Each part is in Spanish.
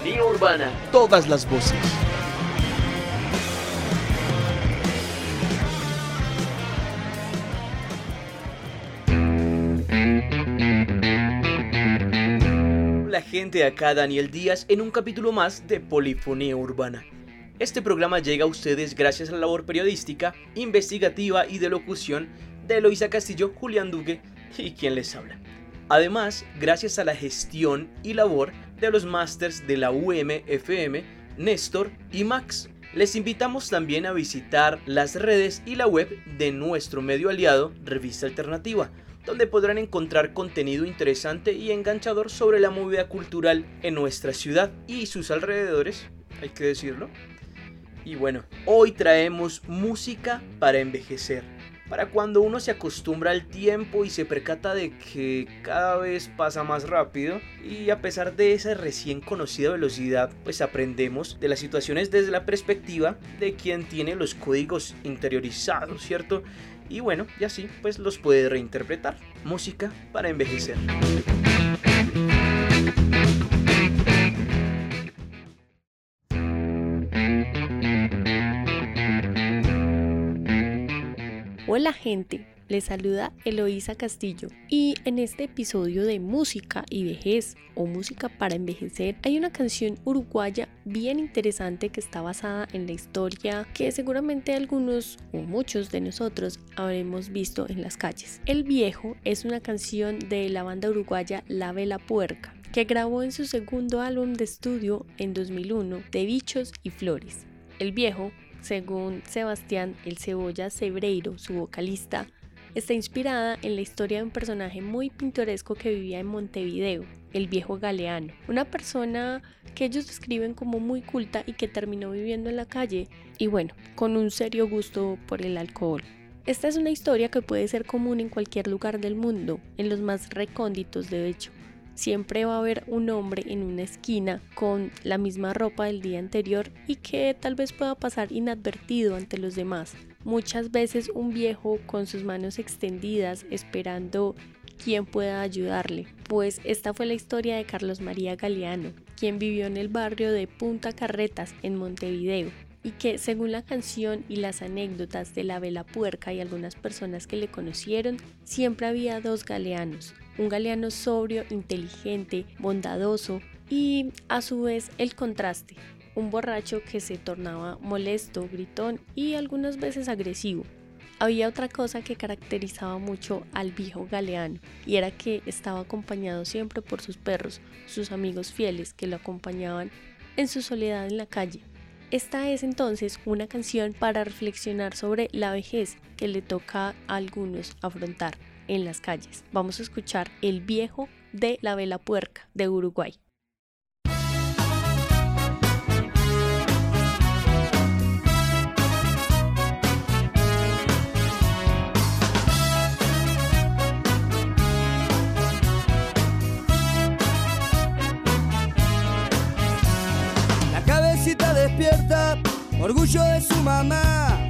Polifonía Urbana. Todas las voces. La gente acá, Daniel Díaz, en un capítulo más de Polifonía Urbana. Este programa llega a ustedes gracias a la labor periodística, investigativa y de locución de Eloisa Castillo, Julián Duque y quien les habla. Además, gracias a la gestión y labor de los másters de la UMFM, Néstor y Max. Les invitamos también a visitar las redes y la web de nuestro medio aliado, Revista Alternativa, donde podrán encontrar contenido interesante y enganchador sobre la movida cultural en nuestra ciudad y sus alrededores, hay que decirlo. Y bueno, hoy traemos música para envejecer. Para cuando uno se acostumbra al tiempo y se percata de que cada vez pasa más rápido y a pesar de esa recién conocida velocidad, pues aprendemos de las situaciones desde la perspectiva de quien tiene los códigos interiorizados, ¿cierto? Y bueno, y así pues los puede reinterpretar. Música para envejecer. Hola gente, les saluda Eloísa Castillo y en este episodio de Música y Vejez o Música para Envejecer hay una canción uruguaya bien interesante que está basada en la historia que seguramente algunos o muchos de nosotros habremos visto en las calles. El Viejo es una canción de la banda uruguaya La Vela Puerca que grabó en su segundo álbum de estudio en 2001 de Bichos y Flores. El Viejo según Sebastián El Cebolla Cebreiro, su vocalista, está inspirada en la historia de un personaje muy pintoresco que vivía en Montevideo, el viejo Galeano, una persona que ellos describen como muy culta y que terminó viviendo en la calle y bueno, con un serio gusto por el alcohol. Esta es una historia que puede ser común en cualquier lugar del mundo, en los más recónditos de hecho siempre va a haber un hombre en una esquina con la misma ropa del día anterior y que tal vez pueda pasar inadvertido ante los demás. Muchas veces un viejo con sus manos extendidas esperando quien pueda ayudarle, pues esta fue la historia de Carlos María Galeano, quien vivió en el barrio de Punta Carretas en Montevideo y que según la canción y las anécdotas de la vela puerca y algunas personas que le conocieron, siempre había dos galeanos, un galeano sobrio, inteligente, bondadoso y a su vez el contraste, un borracho que se tornaba molesto, gritón y algunas veces agresivo. Había otra cosa que caracterizaba mucho al viejo galeano y era que estaba acompañado siempre por sus perros, sus amigos fieles que lo acompañaban en su soledad en la calle. Esta es entonces una canción para reflexionar sobre la vejez que le toca a algunos afrontar en las calles. Vamos a escuchar El viejo de la vela puerca de Uruguay. La cabecita despierta, orgullo de su mamá.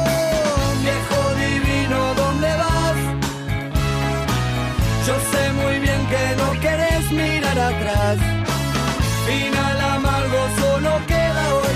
Viejo divino, ¿dónde vas? Yo sé muy bien que no querés mirar atrás. Final amargo solo queda hoy,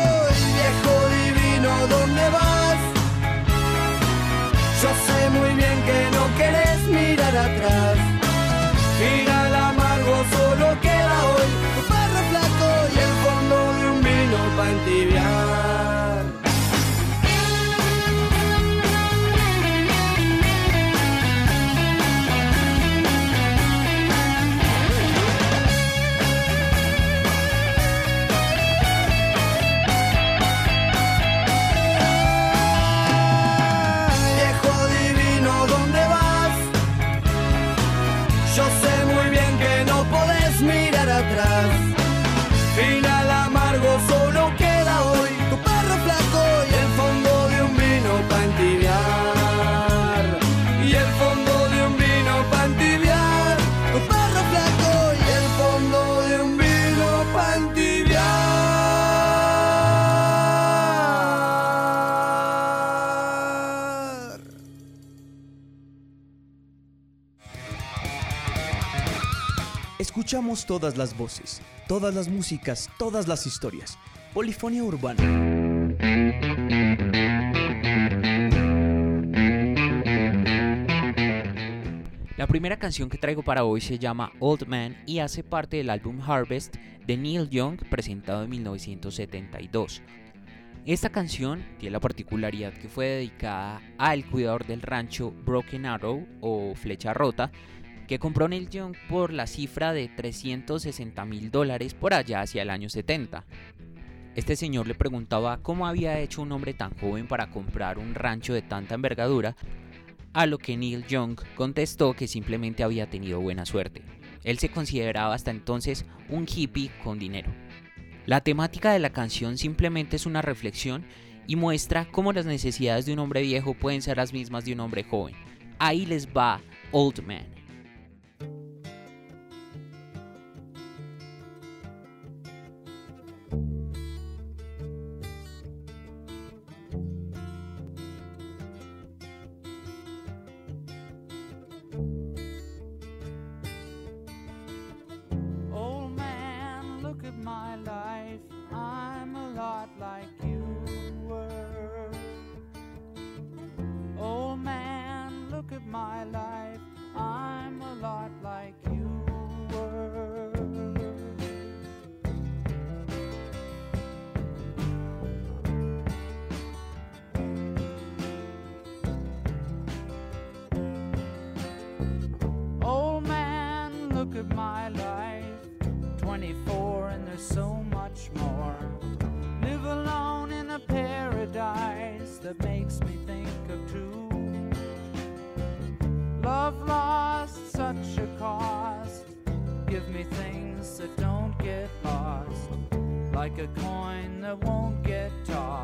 Divino, ¿dónde vas? Yo sé muy bien que no querés mirar atrás. Final amargo solo queda hoy tu perro flaco y el fondo de un vino para entibiar. Escuchamos todas las voces, todas las músicas, todas las historias. Polifonía urbana. La primera canción que traigo para hoy se llama Old Man y hace parte del álbum Harvest de Neil Young presentado en 1972. Esta canción tiene la particularidad que fue dedicada al cuidador del rancho Broken Arrow o Flecha Rota, que compró Neil Young por la cifra de 360 mil dólares por allá hacia el año 70. Este señor le preguntaba cómo había hecho un hombre tan joven para comprar un rancho de tanta envergadura a lo que Neil Young contestó que simplemente había tenido buena suerte. Él se consideraba hasta entonces un hippie con dinero. La temática de la canción simplemente es una reflexión y muestra cómo las necesidades de un hombre viejo pueden ser las mismas de un hombre joven. Ahí les va Old Man. Lot like you were. Old man, look at my life. Like a coin that won't get tossed.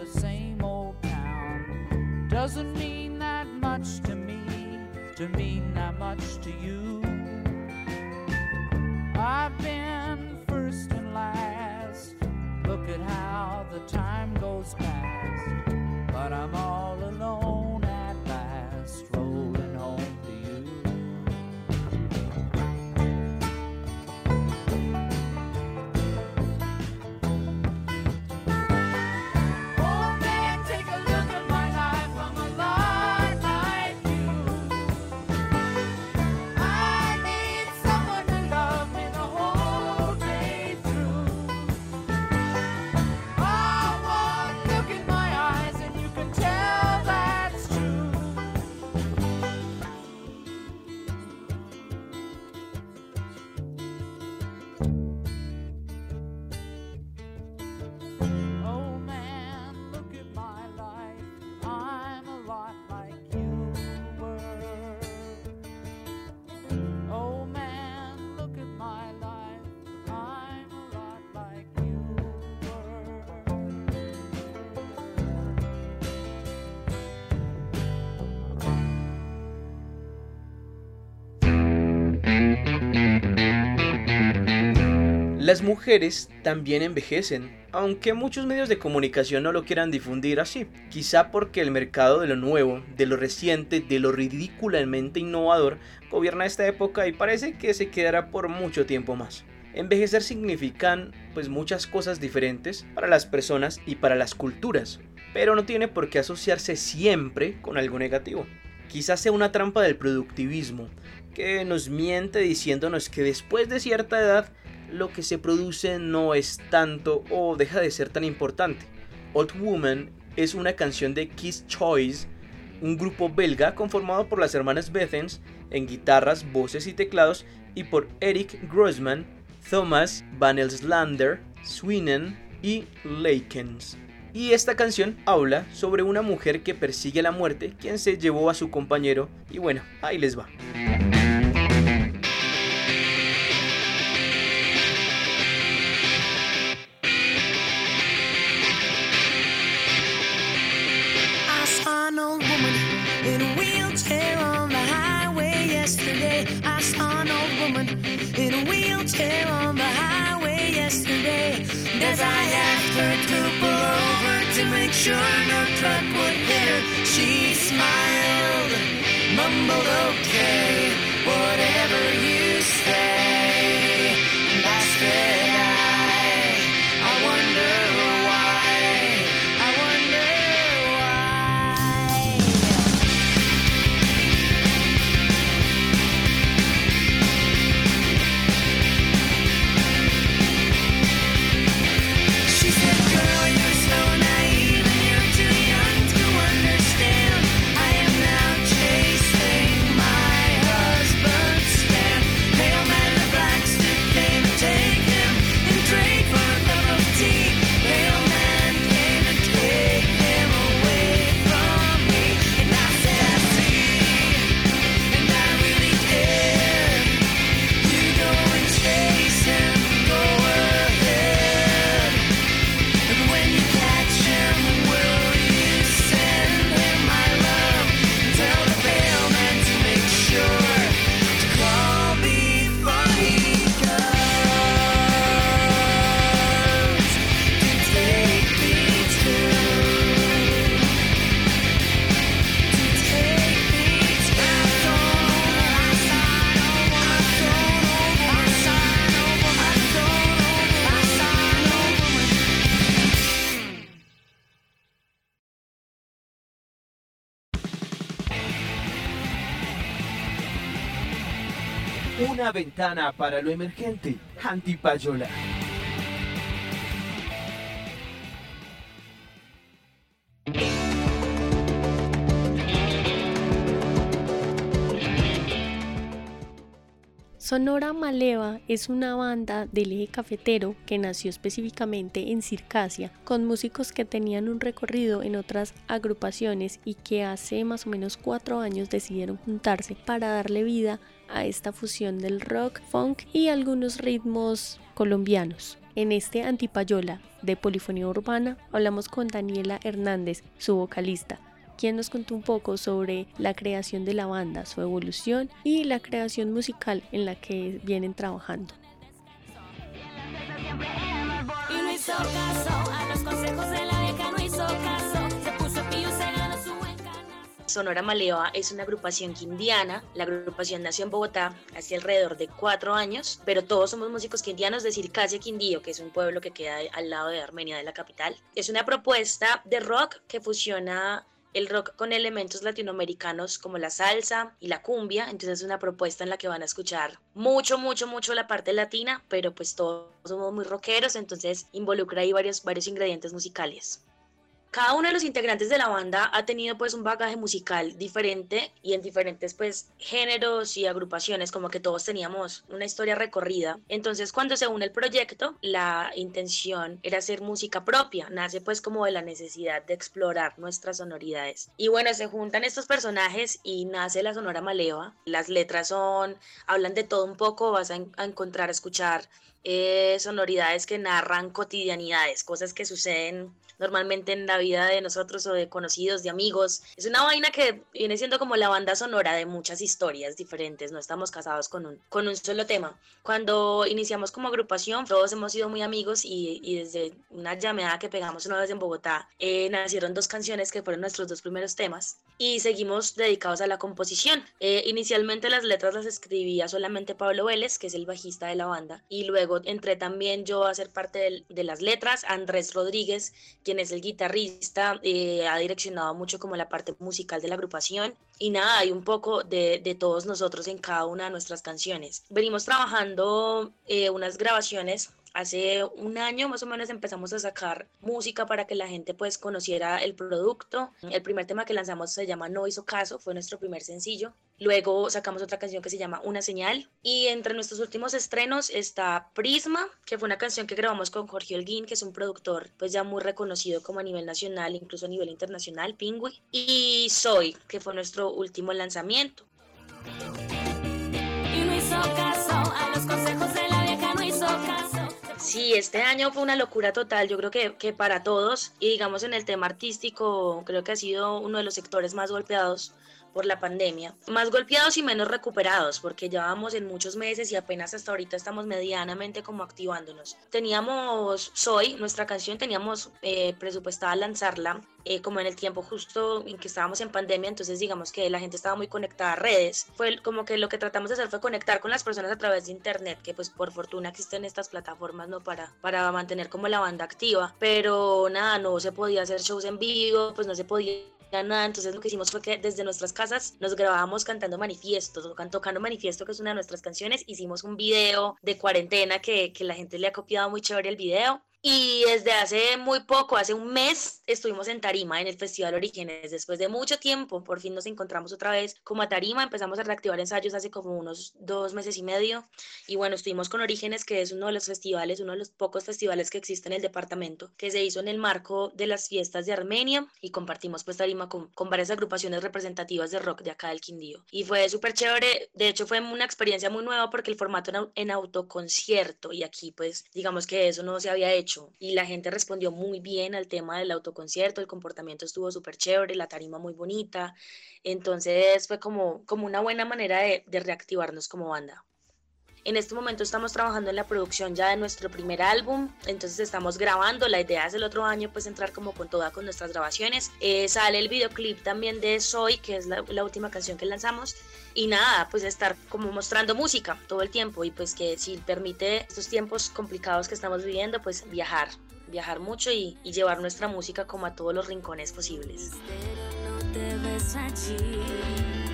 The same old town. Doesn't mean that much to me, to mean that much to you. I've been first and last. Look at how the time goes past. Las mujeres también envejecen, aunque muchos medios de comunicación no lo quieran difundir así, quizá porque el mercado de lo nuevo, de lo reciente, de lo ridículamente innovador gobierna esta época y parece que se quedará por mucho tiempo más. Envejecer significan pues muchas cosas diferentes para las personas y para las culturas, pero no tiene por qué asociarse siempre con algo negativo. Quizás sea una trampa del productivismo, que nos miente diciéndonos que después de cierta edad lo que se produce no es tanto o deja de ser tan importante. Old Woman es una canción de Kiss Choice, un grupo belga conformado por las hermanas Bethens en guitarras, voces y teclados y por Eric Grossman, Thomas Van Elslander, Swinen y Lakens. Y esta canción habla sobre una mujer que persigue la muerte, quien se llevó a su compañero. Y bueno, ahí les va. Sure no truck would hit her, she smiled, mumbled, okay, whatever you say. Ventana para lo emergente, Antipayola. Sonora Maleva es una banda del eje cafetero que nació específicamente en Circasia, con músicos que tenían un recorrido en otras agrupaciones y que hace más o menos cuatro años decidieron juntarse para darle vida a esta fusión del rock, funk y algunos ritmos colombianos. En este Antipayola de Polifonía Urbana hablamos con Daniela Hernández, su vocalista, quien nos contó un poco sobre la creación de la banda, su evolución y la creación musical en la que vienen trabajando. Sonora Maleva es una agrupación quindiana. La agrupación nació en Bogotá hace alrededor de cuatro años, pero todos somos músicos quindianos de Circasia Quindío, que es un pueblo que queda al lado de Armenia, de la capital. Es una propuesta de rock que fusiona el rock con elementos latinoamericanos como la salsa y la cumbia, entonces es una propuesta en la que van a escuchar mucho, mucho, mucho la parte latina, pero pues todos somos muy rockeros, entonces involucra ahí varios, varios ingredientes musicales. Cada uno de los integrantes de la banda ha tenido pues un bagaje musical diferente y en diferentes pues géneros y agrupaciones, como que todos teníamos una historia recorrida. Entonces cuando se une el proyecto, la intención era hacer música propia, nace pues como de la necesidad de explorar nuestras sonoridades. Y bueno, se juntan estos personajes y nace la Sonora Maleva. Las letras son, hablan de todo un poco, vas a, en- a encontrar, a escuchar eh, sonoridades que narran cotidianidades, cosas que suceden normalmente en la vida de nosotros o de conocidos, de amigos. Es una vaina que viene siendo como la banda sonora de muchas historias diferentes, no estamos casados con un, con un solo tema. Cuando iniciamos como agrupación, todos hemos sido muy amigos y, y desde una llameada que pegamos una vez en Bogotá, eh, nacieron dos canciones que fueron nuestros dos primeros temas y seguimos dedicados a la composición. Eh, inicialmente las letras las escribía solamente Pablo Vélez, que es el bajista de la banda, y luego entré también yo a ser parte del- de, las letras, Andrés Rodríguez, quien es el guitarrista, eh, ha direccionado mucho como la parte musical de la agrupación. Y nada, hay un poco de, de todos nosotros en cada una de nuestras canciones. Venimos trabajando eh, unas grabaciones Hace un año más o menos empezamos a sacar música para que la gente pues conociera el producto. El primer tema que lanzamos se llama No hizo caso, fue nuestro primer sencillo. Luego sacamos otra canción que se llama Una señal. Y entre nuestros últimos estrenos está Prisma, que fue una canción que grabamos con Jorge Holguín, que es un productor pues ya muy reconocido como a nivel nacional, incluso a nivel internacional, Pingüi. Y Soy, que fue nuestro último lanzamiento. Y no hizo caso a los Sí, este año fue una locura total, yo creo que, que para todos, y digamos en el tema artístico, creo que ha sido uno de los sectores más golpeados por la pandemia. Más golpeados y menos recuperados, porque llevábamos en muchos meses y apenas hasta ahorita estamos medianamente como activándonos. Teníamos Soy, nuestra canción, teníamos eh, presupuestada lanzarla eh, como en el tiempo justo en que estábamos en pandemia, entonces digamos que la gente estaba muy conectada a redes. Fue como que lo que tratamos de hacer fue conectar con las personas a través de internet, que pues por fortuna existen estas plataformas, ¿no? Para, para mantener como la banda activa, pero nada, no se podía hacer shows en vivo, pues no se podía entonces lo que hicimos fue que desde nuestras casas nos grabábamos cantando manifiestos, tocan- tocando manifiesto que es una de nuestras canciones, hicimos un video de cuarentena que, que la gente le ha copiado muy chévere el video. Y desde hace muy poco, hace un mes, estuvimos en Tarima, en el Festival Orígenes. Después de mucho tiempo, por fin nos encontramos otra vez como a Tarima. Empezamos a reactivar ensayos hace como unos dos meses y medio. Y bueno, estuvimos con Orígenes, que es uno de los festivales, uno de los pocos festivales que existe en el departamento, que se hizo en el marco de las fiestas de Armenia. Y compartimos pues Tarima con, con varias agrupaciones representativas de rock de acá del Quindío. Y fue súper chévere. De hecho, fue una experiencia muy nueva porque el formato en, en autoconcierto. Y aquí pues digamos que eso no se había hecho. Y la gente respondió muy bien al tema del autoconcierto. El comportamiento estuvo súper chévere, la tarima muy bonita. Entonces fue como, como una buena manera de, de reactivarnos como banda. En este momento estamos trabajando en la producción ya de nuestro primer álbum, entonces estamos grabando, la idea es el otro año pues entrar como con toda con nuestras grabaciones. Eh, sale el videoclip también de Soy, que es la, la última canción que lanzamos, y nada, pues estar como mostrando música todo el tiempo y pues que si permite estos tiempos complicados que estamos viviendo, pues viajar, viajar mucho y, y llevar nuestra música como a todos los rincones posibles. Pero no te ves allí.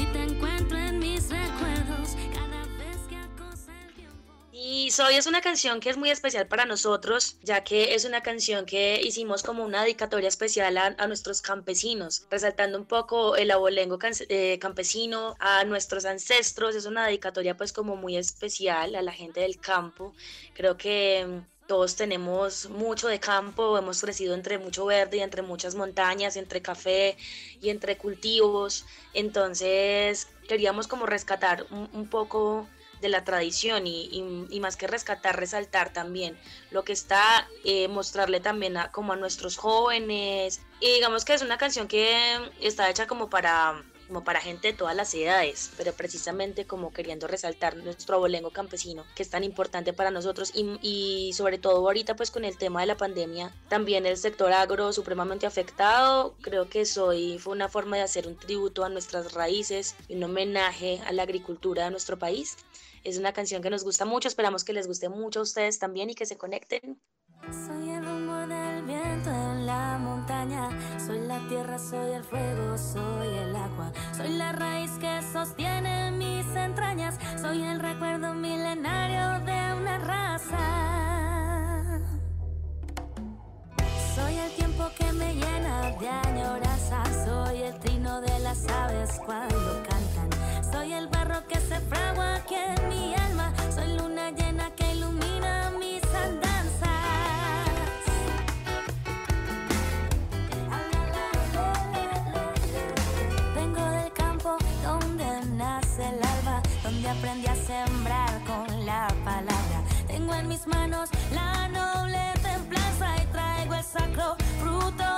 Y te encuentro en mis recuerdos cada vez que el. Y Soy es una canción que es muy especial para nosotros, ya que es una canción que hicimos como una dedicatoria especial a, a nuestros campesinos, resaltando un poco el abolengo can- eh, campesino, a nuestros ancestros. Es una dedicatoria pues como muy especial a la gente del campo. Creo que mm, todos tenemos mucho de campo, hemos crecido entre mucho verde y entre muchas montañas, entre café y entre cultivos. Entonces queríamos como rescatar un, poco de la tradición y más que rescatar, resaltar también lo que está, eh, mostrarle también a, como a nuestros jóvenes. Y digamos que es una canción que está hecha como para como para gente de todas las edades, pero precisamente como queriendo resaltar nuestro abolengo campesino, que es tan importante para nosotros y, sobre todo ahorita pues con el tema de la pandemia, también el sector agro supremamente afectado, creo que soy fue una forma de hacer un tributo a nuestras raíces y un homenaje a la agricultura de nuestro país. Es una canción que nos gusta mucho, esperamos que les guste mucho a ustedes también y que se conecten. Soy el rumor del viento en la montaña, soy la tierra, soy el fuego, soy el agua, soy la raíz que sostiene mis entrañas, soy el recuerdo milenario de una raza. Soy el tiempo que me llena de añoranza, soy el trino de las aves cuando cantan, soy el barro que se fragua aquí en mi alma, soy luna llena que ilumina aprendí a sembrar con la palabra. Tengo en mis manos la noble templanza y traigo el sacro fruto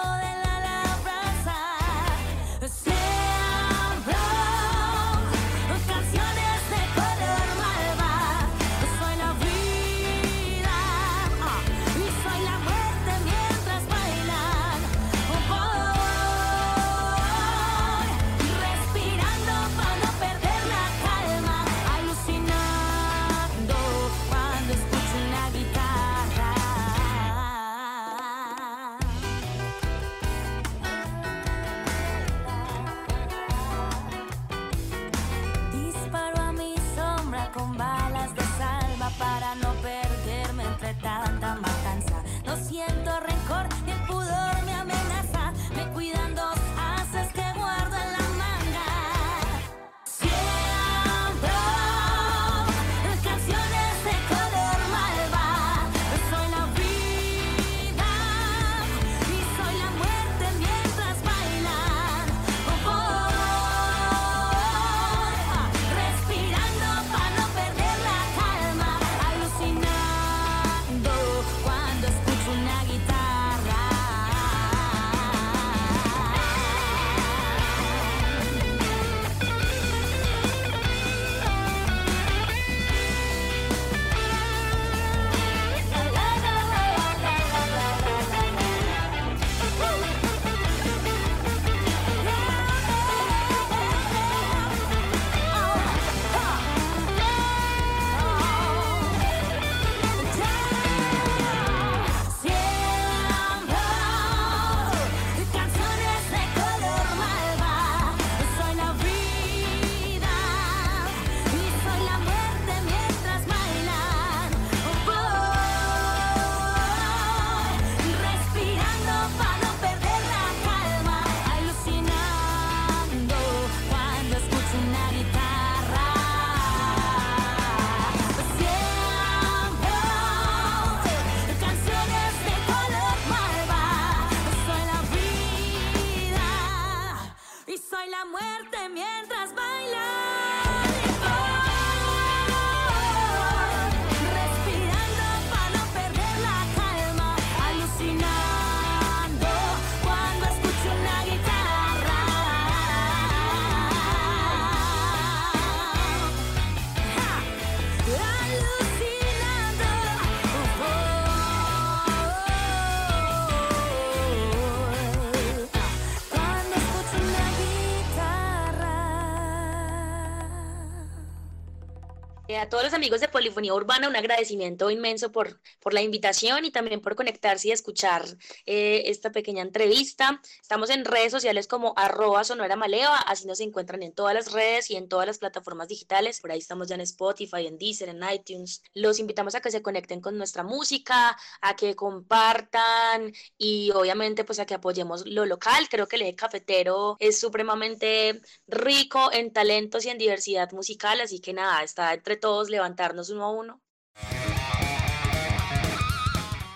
todos los amigos de Polifonía Urbana, un agradecimiento inmenso por, por la invitación y también por conectarse y escuchar eh, esta pequeña entrevista. Estamos en redes sociales como arroba sonora maleva, así nos encuentran en todas las redes y en todas las plataformas digitales. Por ahí estamos ya en Spotify, en Deezer, en iTunes. Los invitamos a que se conecten con nuestra música, a que compartan y obviamente pues a que apoyemos lo local. Creo que el eje cafetero es supremamente rico en talentos y en diversidad musical, así que nada, está entre todos levantarnos uno a uno.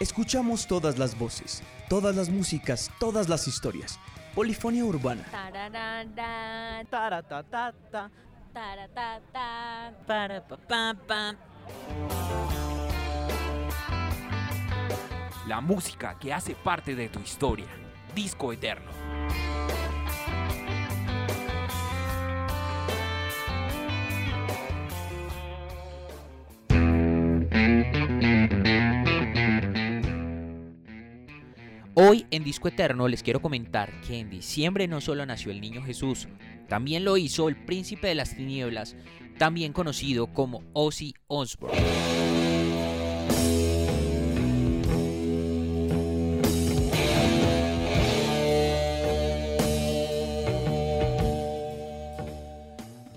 Escuchamos todas las voces, todas las músicas, todas las historias. Polifonía urbana. La música que hace parte de tu historia. Disco Eterno. Hoy en Disco Eterno les quiero comentar que en diciembre no solo nació el niño Jesús, también lo hizo el príncipe de las tinieblas, también conocido como Ozzy Osbourne.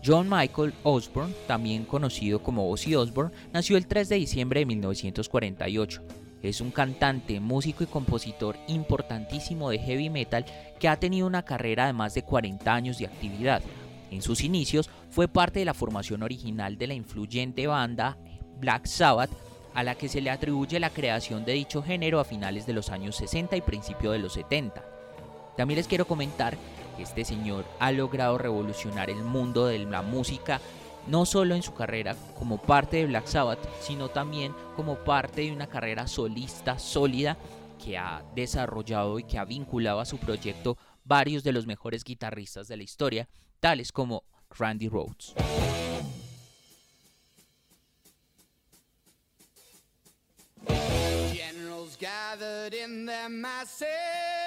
John Michael Osborne, también conocido como Ozzy Osbourne, nació el 3 de diciembre de 1948. Es un cantante, músico y compositor importantísimo de heavy metal que ha tenido una carrera de más de 40 años de actividad. En sus inicios fue parte de la formación original de la influyente banda Black Sabbath, a la que se le atribuye la creación de dicho género a finales de los años 60 y principio de los 70. También les quiero comentar que este señor ha logrado revolucionar el mundo de la música no solo en su carrera como parte de Black Sabbath, sino también como parte de una carrera solista sólida que ha desarrollado y que ha vinculado a su proyecto varios de los mejores guitarristas de la historia, tales como Randy just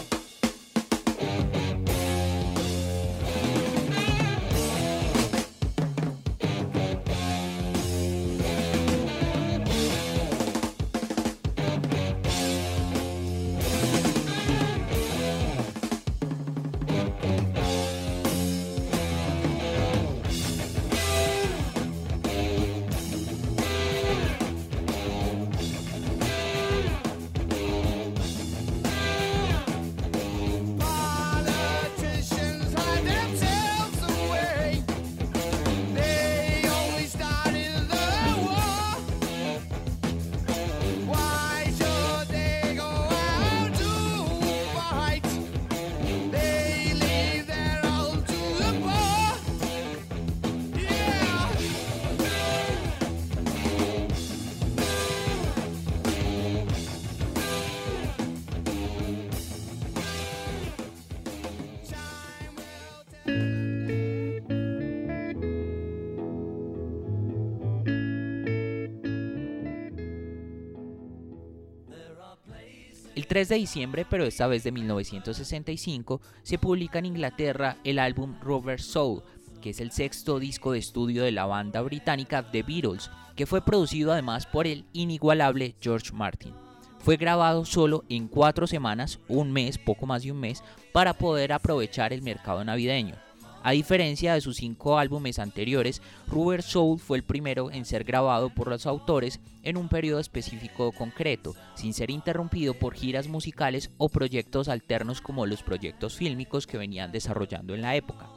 3 de diciembre, pero esta vez de 1965, se publica en Inglaterra el álbum Rubber Soul, que es el sexto disco de estudio de la banda británica The Beatles, que fue producido además por el inigualable George Martin. Fue grabado solo en cuatro semanas, un mes, poco más de un mes, para poder aprovechar el mercado navideño. A diferencia de sus cinco álbumes anteriores, Rubber Soul fue el primero en ser grabado por los autores en un periodo específico concreto, sin ser interrumpido por giras musicales o proyectos alternos como los proyectos fílmicos que venían desarrollando en la época.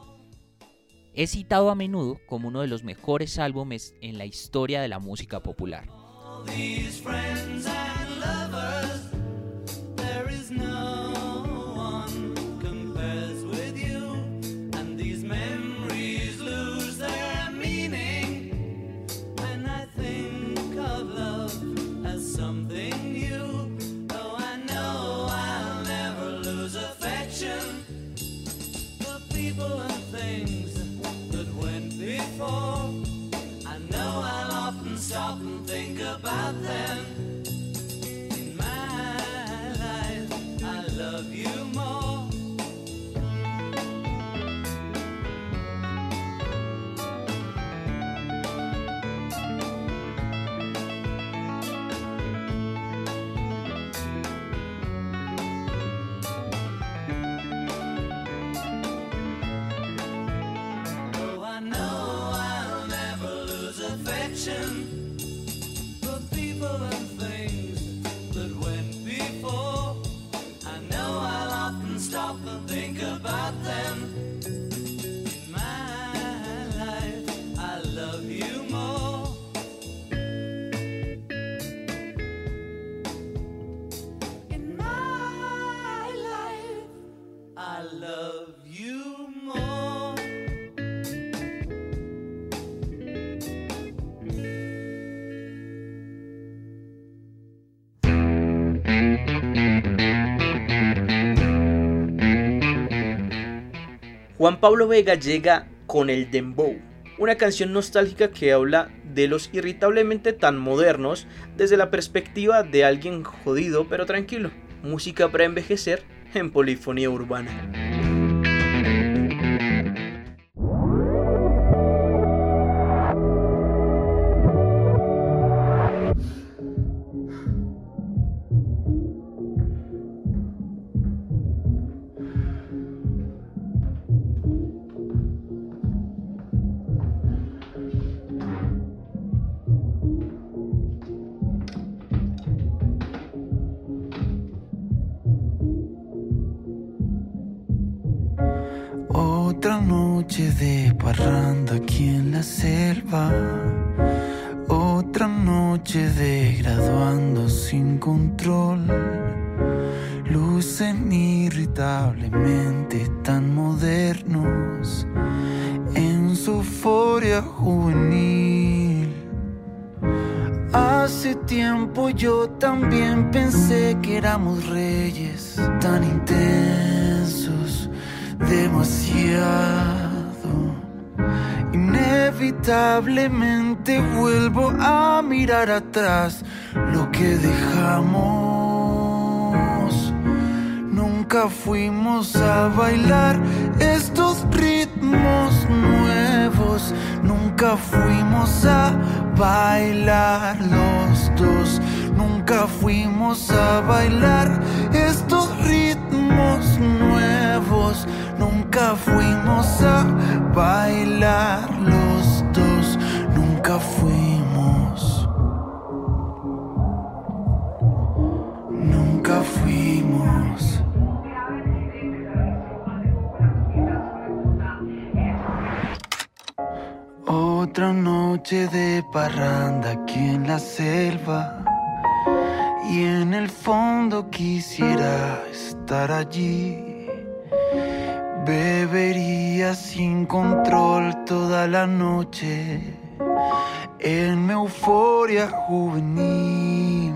Es citado a menudo como uno de los mejores álbumes en la historia de la música popular. Juan Pablo Vega llega con el Dembow, una canción nostálgica que habla de los irritablemente tan modernos desde la perspectiva de alguien jodido pero tranquilo. Música para envejecer en polifonía urbana. Nunca fuimos a bailar estos ritmos nuevos. Nunca fuimos a bailar los dos. Nunca fuimos a bailar estos ritmos nuevos. Nunca fuimos a bailar los dos. Nunca fuimos. Otra noche de parranda aquí en la selva. Y en el fondo quisiera estar allí. Bebería sin control toda la noche. En mi euforia juvenil.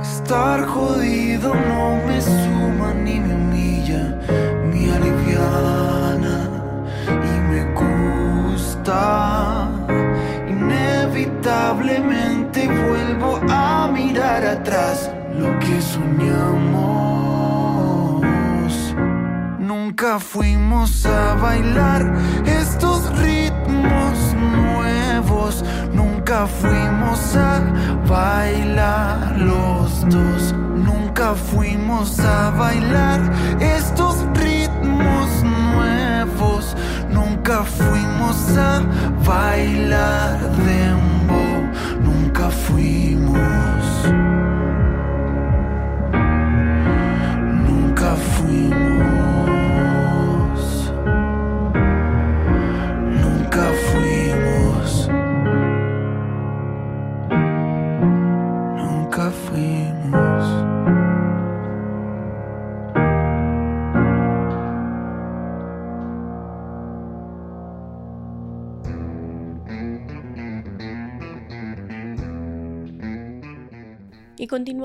Estar jodido no me suma ni me humilla, me aliviana Inevitablemente vuelvo a mirar atrás lo que soñamos. Nunca fuimos a bailar estos ritmos nuevos. Nunca fuimos a bailar los dos. Nunca fuimos a bailar estos ritmos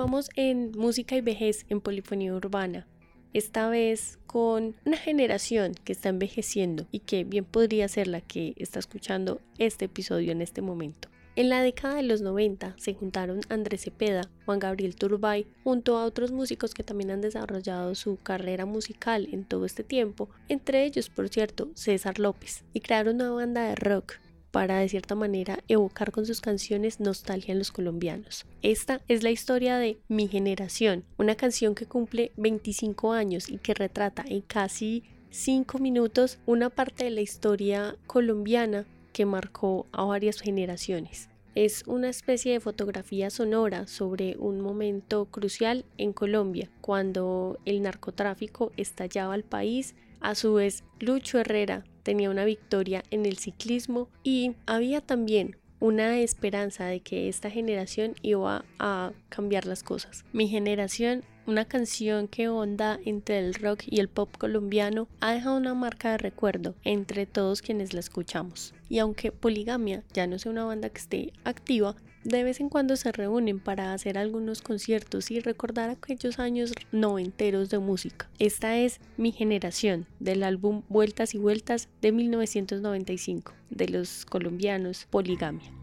continuamos en Música y Vejez en Polifonía Urbana. Esta vez con una generación que está envejeciendo y que bien podría ser la que está escuchando este episodio en este momento. En la década de los 90 se juntaron Andrés Cepeda, Juan Gabriel Turbay, junto a otros músicos que también han desarrollado su carrera musical en todo este tiempo, entre ellos, por cierto, César López, y crearon una banda de rock para de cierta manera evocar con sus canciones nostalgia en los colombianos. Esta es la historia de Mi Generación, una canción que cumple 25 años y que retrata en casi 5 minutos una parte de la historia colombiana que marcó a varias generaciones. Es una especie de fotografía sonora sobre un momento crucial en Colombia, cuando el narcotráfico estallaba al país. A su vez, Lucho Herrera tenía una victoria en el ciclismo y había también una esperanza de que esta generación iba a cambiar las cosas. Mi generación, una canción que onda entre el rock y el pop colombiano, ha dejado una marca de recuerdo entre todos quienes la escuchamos. Y aunque Poligamia ya no sea una banda que esté activa, de vez en cuando se reúnen para hacer algunos conciertos y recordar aquellos años noventeros de música. Esta es Mi Generación, del álbum Vueltas y Vueltas de 1995, de los colombianos Poligamia.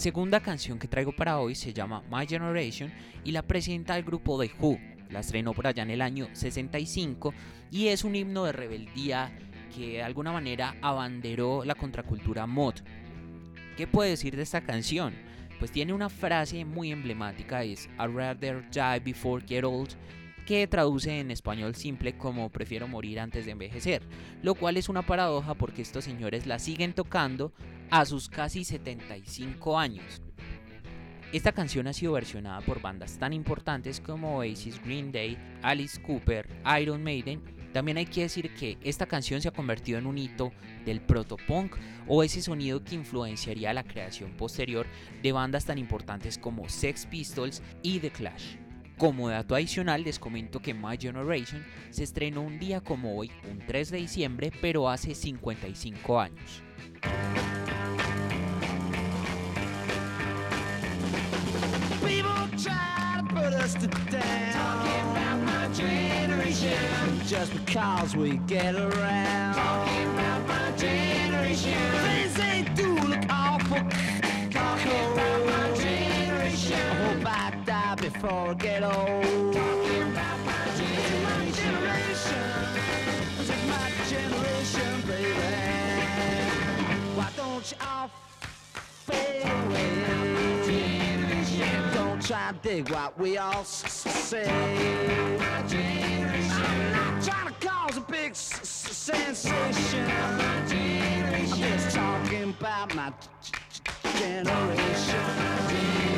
La segunda canción que traigo para hoy se llama My Generation y la presenta el grupo The Who. La estrenó por allá en el año 65 y es un himno de rebeldía que de alguna manera abanderó la contracultura mod. ¿Qué puede decir de esta canción? Pues tiene una frase muy emblemática, es I'd rather die before get old, que traduce en español simple como prefiero morir antes de envejecer, lo cual es una paradoja porque estos señores la siguen tocando a sus casi 75 años. Esta canción ha sido versionada por bandas tan importantes como Oasis, Green Day, Alice Cooper, Iron Maiden. También hay que decir que esta canción se ha convertido en un hito del protopunk o ese sonido que influenciaría la creación posterior de bandas tan importantes como Sex Pistols y The Clash. Como dato adicional les comento que My Generation se estrenó un día como hoy, un 3 de diciembre, pero hace 55 años. Just because we get around. Talking about my generation. Before I old. Talking about my generation. This is my generation, baby. Why don't you all fade away? Don't try to dig what we all say. I'm not trying to cause a big sensation. I'm just talking about generation. My generation.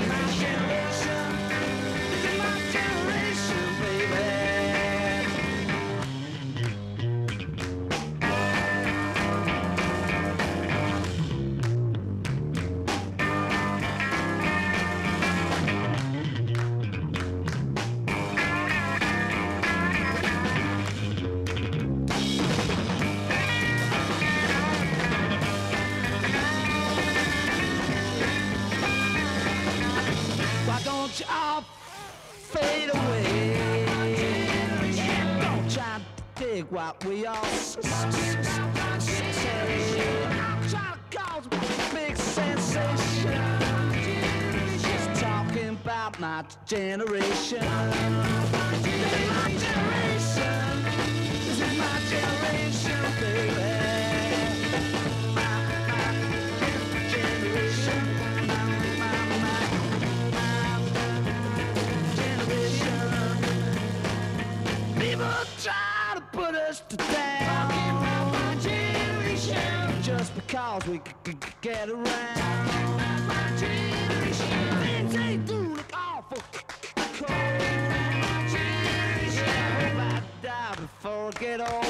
What we all. Try to cause big sensation. Just talking about. My generation. Just because we c- c- c- get around. Things they do look awful cold. I hope I die before I get old.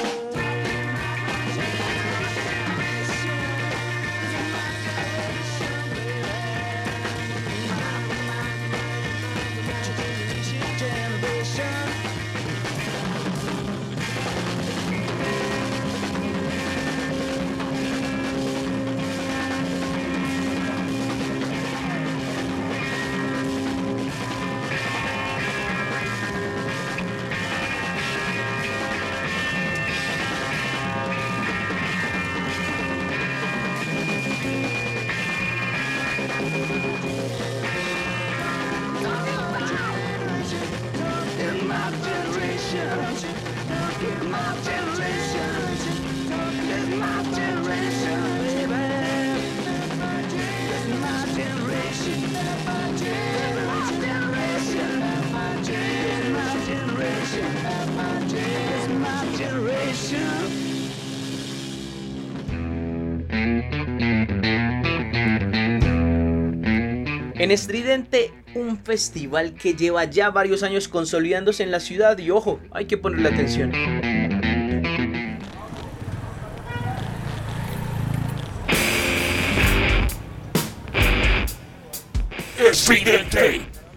En Estridente, un festival que lleva ya varios años consolidándose en la ciudad y ojo, hay que ponerle atención.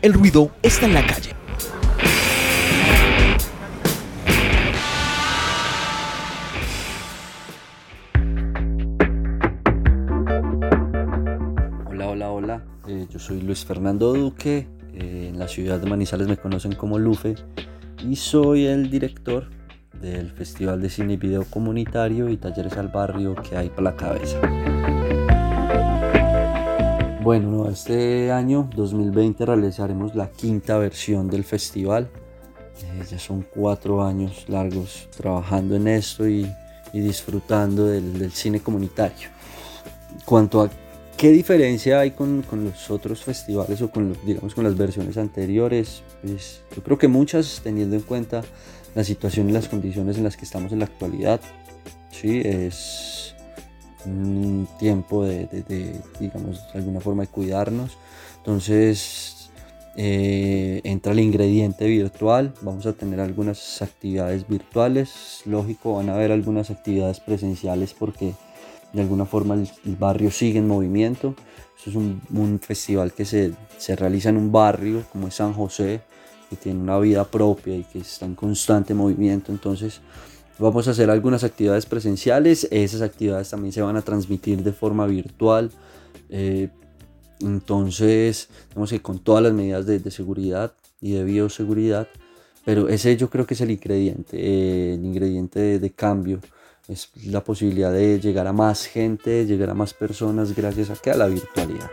El ruido está en la calle. Luis Fernando Duque. eh, en la ciudad de Manizales me conocen como Lufe. Y soy el director del Festival de Cine y Video Comunitario y Talleres al Barrio que hay para la cabeza. Bueno, no, este año 2020 realizaremos la quinta versión del festival. Eh, ya son cuatro años largos trabajando en esto y, y disfrutando del, del cine comunitario. Cuanto a qué diferencia hay con, con los otros festivales o con, digamos, con las versiones anteriores, pues yo creo que muchas teniendo en cuenta la situación y las condiciones en las que estamos en la actualidad. Sí, es un tiempo de, de- de, digamos, de alguna forma de cuidarnos. Entonces, eh, entra el ingrediente virtual. Vamos a tener algunas actividades virtuales. Lógico, van a haber algunas actividades presenciales porque de alguna forma el, barrio sigue en movimiento. Esto es un, festival que se, se realiza en un barrio como es San José, que tiene una vida propia y que está en constante movimiento. Entonces, Vamos a hacer algunas actividades presenciales, esas actividades también se van a transmitir de forma virtual. eh, entonces, tenemos que con todas las medidas de, de seguridad y de bioseguridad, pero ese yo creo que es el ingrediente, eh, el ingrediente de cambio. Es la posibilidad de llegar a más gente, llegar a más personas gracias a, que a la virtualidad.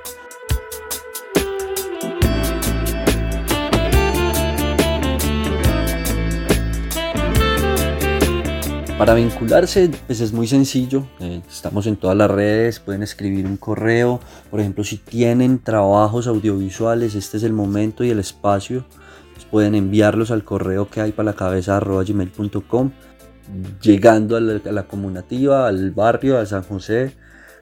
Para vincularse, pues es muy sencillo. eh, estamos en todas las redes, pueden escribir un correo. Por ejemplo, si tienen trabajos audiovisuales, este es el momento y el espacio. pues pueden enviarlos al correo que hay para la cabeza gmail.com. Llegando a la, a la al barrio, a San José,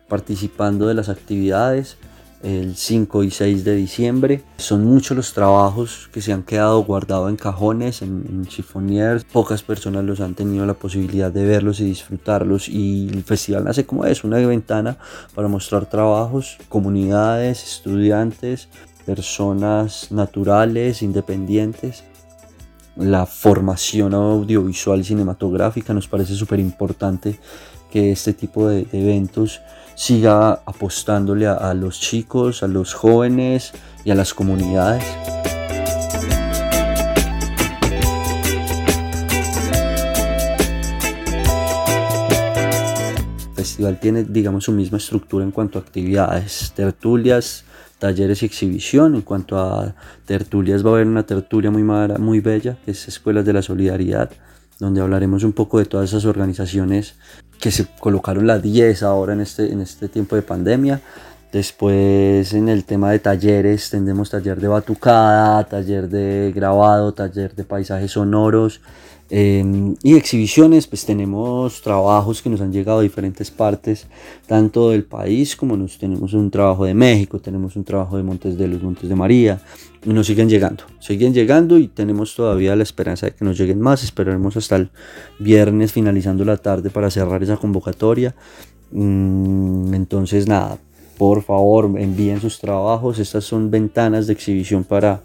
participando de las actividades el 5 y 6 de diciembre. Son muchos los trabajos que se han quedado guardados en cajones, en, en chiffoniers. Pocas personas los han tenido la posibilidad de verlos y disfrutarlos. Y el festival nace como es, una ventana para mostrar trabajos, comunidades, estudiantes, personas naturales, independientes la formación audiovisual cinematográfica. Nos parece súper importante que este tipo de, eventos siga apostándole a, a, los chicos, a los jóvenes y a las comunidades. El festival tiene, digamos, su misma estructura en cuanto a actividades, tertulias, talleres y exhibición. En cuanto a tertulias, va a haber una tertulia muy, muy bella, que es Escuelas de la Solidaridad, donde hablaremos un poco de todas esas organizaciones que se colocaron las 10 ahora en este, en este tiempo de pandemia. Después en el tema de talleres tendremos taller de batucada, taller de grabado, taller de paisajes sonoros eh, y exhibiciones. Pues tenemos trabajos que nos han llegado de diferentes partes, tanto del país como nos tenemos un trabajo de México, tenemos un trabajo de Montes de los Montes de María y nos siguen llegando, siguen llegando y tenemos todavía la esperanza de que nos lleguen más. Esperaremos hasta el viernes finalizando la tarde para cerrar esa convocatoria. Mm, Entonces nada, por favor envíen sus trabajos. Estas son ventanas de exhibición para,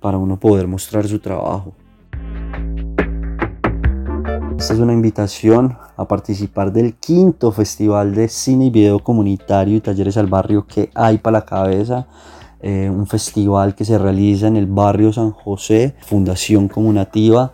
para uno poder mostrar su trabajo. Esta es una invitación a participar del quinto Festival de Cine y Video Comunitario y Talleres al Barrio que hay para la cabeza. Eh, un festival que se realiza en el barrio San José, Fundación Comunativa.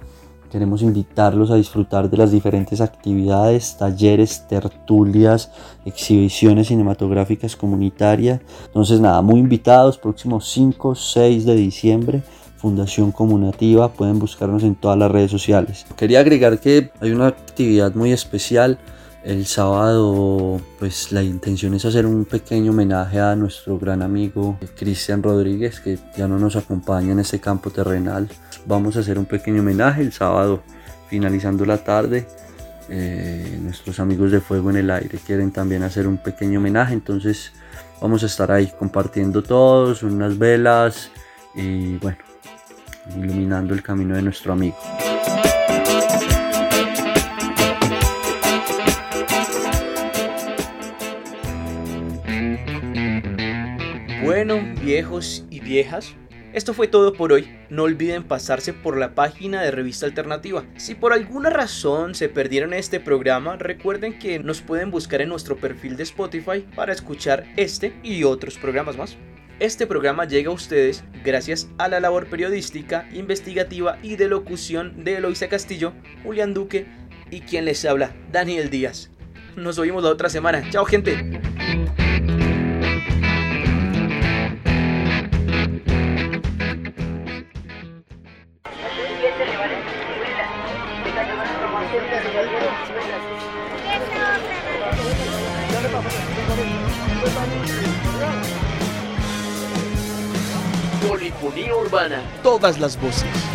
Queremos invitarlos a disfrutar de las diferentes actividades, talleres, tertulias, exhibiciones cinematográficas comunitarias. Entonces nada, muy invitados, próximos 5, 6 de diciembre. Fundación Comunativa, pueden buscarnos en todas las redes sociales. Quería agregar que hay una actividad muy especial. El sábado, pues la intención es hacer un pequeño homenaje a nuestro gran amigo eh, Cristian Rodríguez, que ya no nos acompaña en este campo terrenal. Vamos a hacer un pequeño homenaje el sábado, finalizando la tarde. Eh, nuestros amigos de Fuego en el Aire quieren también hacer un pequeño homenaje, entonces vamos a estar ahí compartiendo todos, unas velas y bueno, iluminando el camino de nuestro amigo. Bueno, viejos y viejas, esto fue todo por hoy. No olviden pasarse por la página de Revista Alternativa. Si por alguna razón se perdieron este programa, recuerden que nos pueden buscar en nuestro perfil de Spotify para escuchar este y otros programas más. Este programa llega a ustedes gracias a la labor periodística, investigativa y de locución de Eloisa Castillo, Julián Duque y quien les habla, Daniel Díaz. Nos oímos la otra semana. Chao gente. Todas las voces.